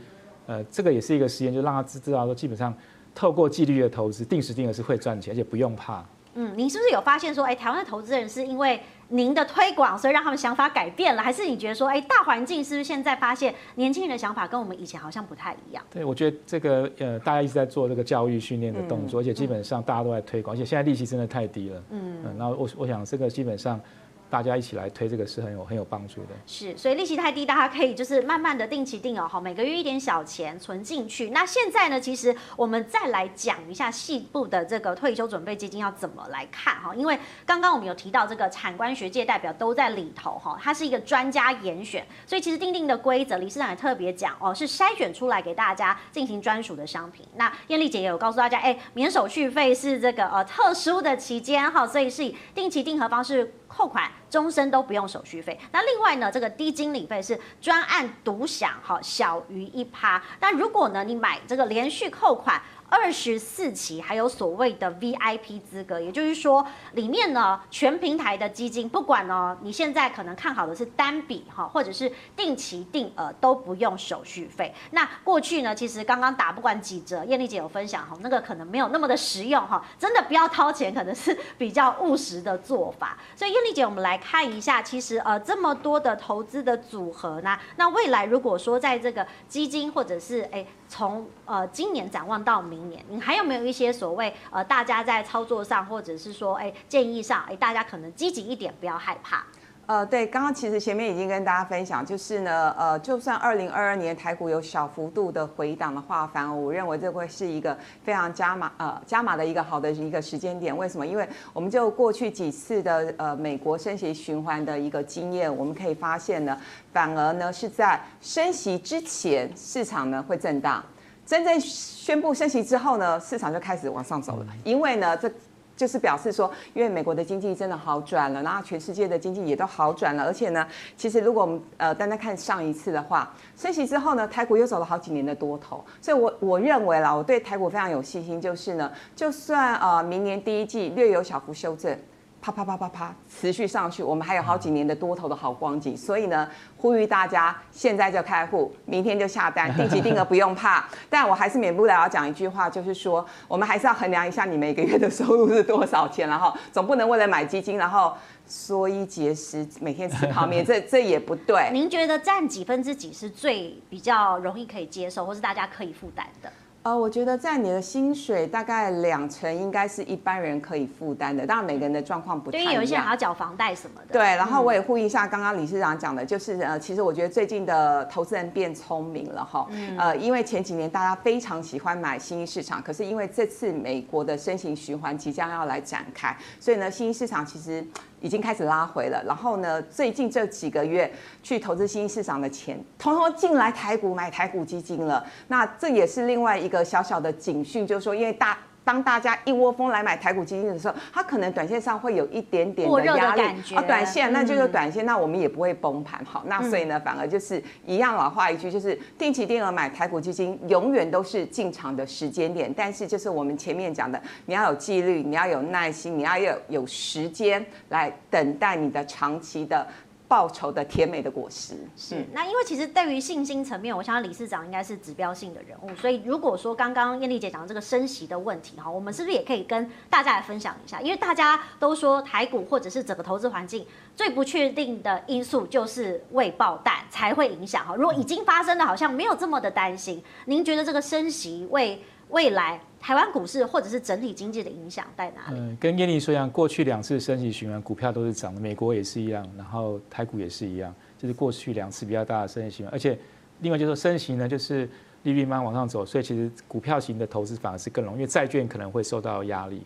呃，这个也是一个实验，就让他知知道说，基本上透过纪律的投资，定时定额是会赚钱，而且不用怕。嗯，您是不是有发现说，哎，台湾的投资人是因为您的推广，所以让他们想法改变了，还是你觉得说，哎，大环境是不是现在发现年轻人的想法跟我们以前好像不太一样？对，我觉得这个呃，大家一直在做这个教育训练的动作，嗯、而且基本上大家都在推广，而且现在利息真的太低了。嗯嗯，那我我想这个基本上。大家一起来推这个是很有很有帮助的。是，所以利息太低，大家可以就是慢慢的定期定额，哈，每个月一点小钱存进去。那现在呢，其实我们再来讲一下细部的这个退休准备基金要怎么来看哈，因为刚刚我们有提到这个产官学界代表都在里头哈，它是一个专家严选，所以其实定定的规则，理事长也特别讲哦，是筛选出来给大家进行专属的商品。那燕俐姐也有告诉大家，哎，免手续费是这个呃特殊的期间哈，所以是以定期定额方式。扣款终身都不用手续费。那另外呢，这个低经理费是专案独享，哈，小于一趴。但如果呢，你买这个连续扣款。二十四期还有所谓的 VIP 资格，也就是说，里面呢全平台的基金，不管呢你现在可能看好的是单笔哈，或者是定期定额都不用手续费。那过去呢，其实刚刚打不管几折，艳丽姐有分享哈，那个可能没有那么的实用哈，真的不要掏钱，可能是比较务实的做法。所以艳丽姐，我们来看一下，其实呃这么多的投资的组合呢，那未来如果说在这个基金或者是哎从呃今年展望到明。你还有没有一些所谓呃，大家在操作上，或者是说，哎，建议上，哎，大家可能积极一点，不要害怕。呃，对，刚刚其实前面已经跟大家分享，就是呢，呃，就算二零二二年台股有小幅度的回档的话，反而我认为这会是一个非常加码呃加码的一个好的一个时间点。为什么？因为我们就过去几次的呃美国升息循环的一个经验，我们可以发现呢，反而呢是在升息之前，市场呢会震荡。真正宣布升息之后呢，市场就开始往上走了，因为呢，这就是表示说，因为美国的经济真的好转了，然后全世界的经济也都好转了，而且呢，其实如果我们呃单单看上一次的话，升息之后呢，台股又走了好几年的多头，所以我我认为啦，我对台股非常有信心，就是呢，就算呃明年第一季略有小幅修正。啪啪啪啪啪，持续上去，我们还有好几年的多头的好光景，所以呢，呼吁大家现在就开户，明天就下单，定期定额不用怕。但我还是免不了要讲一句话，就是说，我们还是要衡量一下你每个月的收入是多少钱，然后总不能为了买基金，然后缩衣节食，每天吃泡面，这这也不对。您觉得占几分之几是最比较容易可以接受，或是大家可以负担的？呃，我觉得在你的薪水大概两成，应该是一般人可以负担的。当然，每个人的状况不太一样。对，有一些人还要缴房贷什么的。对，然后我也呼应一下刚刚理事长讲的，就是呃，其实我觉得最近的投资人变聪明了哈。呃，因为前几年大家非常喜欢买新兴市场，可是因为这次美国的升息循环即将要来展开，所以呢，新兴市场其实。已经开始拉回了，然后呢，最近这几个月去投资新兴市场的钱，通通进来台股买台股基金了。那这也是另外一个小小的警讯，就是说，因为大。当大家一窝蜂来买台股基金的时候，它可能短线上会有一点点的压力啊，短线那就是短线，那我们也不会崩盘好，那所以呢，反而就是一样老话一句，就是定期定额买台股基金，永远都是进场的时间点。但是就是我们前面讲的，你要有纪律，你要有耐心，你要有有时间来等待你的长期的。报酬的甜美的果实。是。那，因为其实对于信心层面，我想理事长应该是指标性的人物，所以如果说刚刚燕丽姐讲的这个升息的问题哈，我们是不是也可以跟大家来分享一下？因为大家都说台股或者是整个投资环境最不确定的因素就是未爆弹才会影响哈，如果已经发生的好像没有这么的担心，您觉得这个升息为未来台湾股市或者是整体经济的影响在哪里？嗯，跟燕丽说一样，过去两次升息循环，股票都是涨的，美国也是一样，然后台股也是一样，就是过去两次比较大的升息循环，而且另外就是说升息呢，就是利率慢慢往上走，所以其实股票型的投资反而是更容易，因为债券可能会受到压力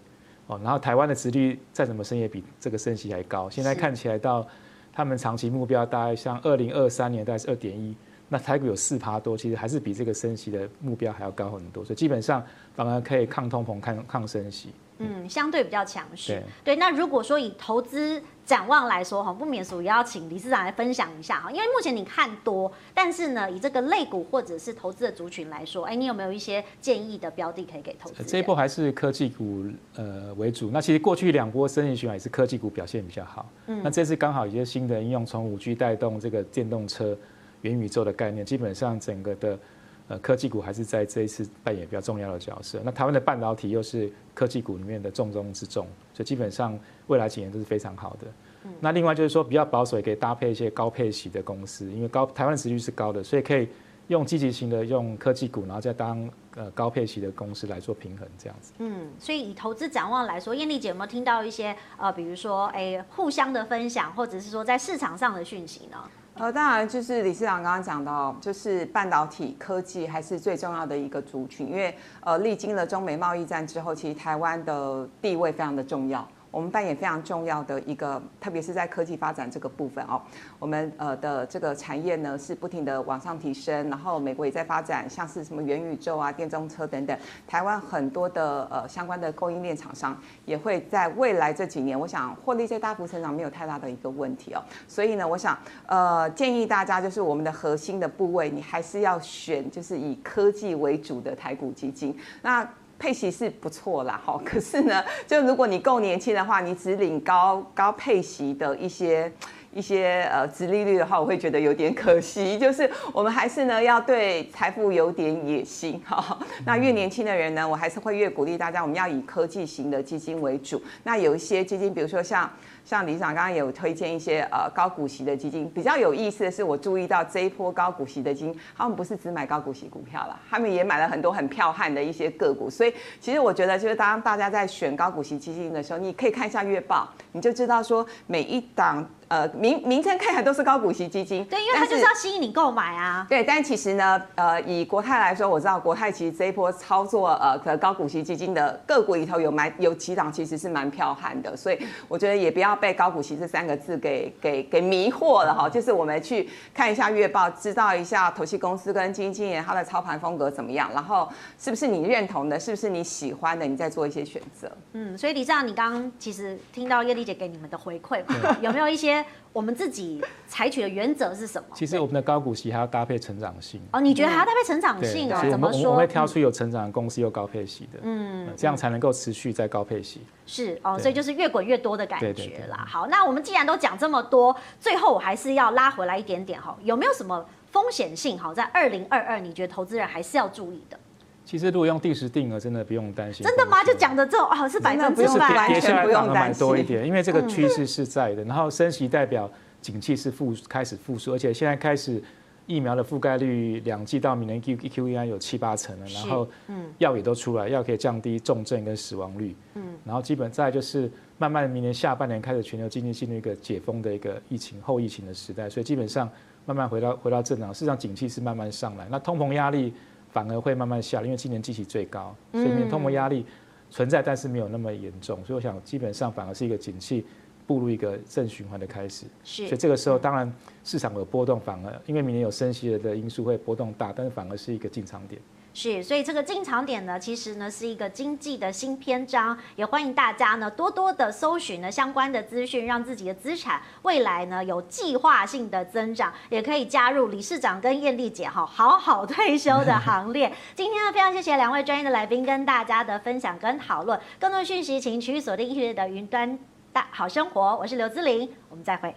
哦。然后台湾的殖利率再怎么升也比这个升息还高，现在看起来到他们长期目标大概像二零二三年大概是二点一。那台股有四趴多，其实还是比这个升息的目标还要高很多，所以基本上反而可以抗通膨、抗抗升息。嗯，相对比较强势。对，对。那如果说以投资展望来说，哈，不免俗也要请理事长来分享一下哈，因为目前你看多，但是呢，以这个类股或者是投资的族群来说，哎，你有没有一些建议的标的可以给投资？这一波还是科技股呃为主。那其实过去两波升息循环也是科技股表现比较好。嗯。那这次刚好有些新的应用，从五 G 带动这个电动车。元宇宙的概念，基本上整个的呃科技股还是在这一次扮演比较重要的角色。那台湾的半导体又是科技股里面的重中之重，所以基本上未来几年都是非常好的。那另外就是说比较保守，也可以搭配一些高配息的公司，因为高台湾的殖利率是高的，所以可以用积极型的用科技股，然后再当呃高配息的公司来做平衡这样子。嗯，所以以投资展望来说，艳丽姐有没有听到一些呃，比如说哎、欸、互相的分享，或者是说在市场上的讯息呢？呃，当然就是理事长刚刚讲到，就是半导体科技还是最重要的一个族群，因为呃，历经了中美贸易战之后，其实台湾的地位非常的重要。我们扮演非常重要的一个，特别是在科技发展这个部分哦，我们呃的这个产业呢是不停的往上提升，然后美国也在发展，像是什么元宇宙啊、电动车等等，台湾很多的呃相关的供应链厂商也会在未来这几年，我想获利在大幅成长没有太大的一个问题哦，所以呢，我想呃建议大家就是我们的核心的部位，你还是要选就是以科技为主的台股基金，那。配息是不错啦，哈，可是呢，就如果你够年轻的话，你只领高高配息的一些一些呃殖利率的话，我会觉得有点可惜。就是我们还是呢要对财富有点野心哈。那越年轻的人呢，我还是会越鼓励大家，我们要以科技型的基金为主。那有一些基金，比如说像。像理事长刚刚也有推荐一些呃高股息的基金，比较有意思的是，我注意到这一波高股息的基金，他们不是只买高股息股票了，他们也买了很多很彪悍的一些个股。所以其实我觉得，就是当大家在选高股息基金的时候，你可以看一下月报，你就知道说每一档。呃，名名称看起来都是高股息基金，对，因为它就是要吸引你购买啊。对，但其实呢，呃，以国泰来说，我知道国泰其实这一波操作呃高股息基金的个股里头有买有几档其实是蛮彪悍的，所以我觉得也不要被高股息这三个字给给给迷惑了哈。就是我们去看一下月报，知道一下投信公司跟基金经理他的操盘风格怎么样，然后是不是你认同的，是不是你喜欢的，你再做一些选择。嗯，所以理事长，你刚刚其实听到叶丽姐给你们的回馈嘛，有没有一些？我们自己采取的原则是什么？其实我们的高股息还要搭配成长性哦。你觉得还要搭配成长性啊？怎么说？我们会挑出有成长的公司又高配息的，嗯，这样才能够持续在高配息。是哦，所以就是越滚越多的感觉啦。好，那我们既然都讲这么多，最后我还是要拉回来一点点哈，有没有什么风险性？好，在二零二二，你觉得投资人还是要注意的？其实如果用定时定额，真的不用担心。真的吗？就讲的这种哦，是百分之百完全不用担心。多一点，因为这个趋势是在的。然后升息代表景气是复开始复苏，而且现在开始疫苗的覆盖率两剂到明年 Q Q 应该有七八成了。然后药也都出来，药可以降低重症跟死亡率。嗯。然后基本再就是慢慢明年下半年开始全球经济进入一个解封的一个疫情后疫情的时代，所以基本上慢慢回到回到正常。事实上景气是慢慢上来，那通膨压力。反而会慢慢下来，因为今年基期最高，所以通膨压力存在，但是没有那么严重，所以我想基本上反而是一个景气步入一个正循环的开始。是，所以这个时候当然市场有波动，反而因为明年有升息的因素会波动大，但是反而是一个进场点。是，所以这个进场点呢，其实呢是一个经济的新篇章，也欢迎大家呢多多的搜寻呢相关的资讯，让自己的资产未来呢有计划性的增长，也可以加入理事长跟艳丽姐哈好好退休的 行列。今天呢非常谢谢两位专业的来宾跟大家的分享跟讨论，更多讯息请持续锁定一月的云端大好生活，我是刘姿玲，我们再会。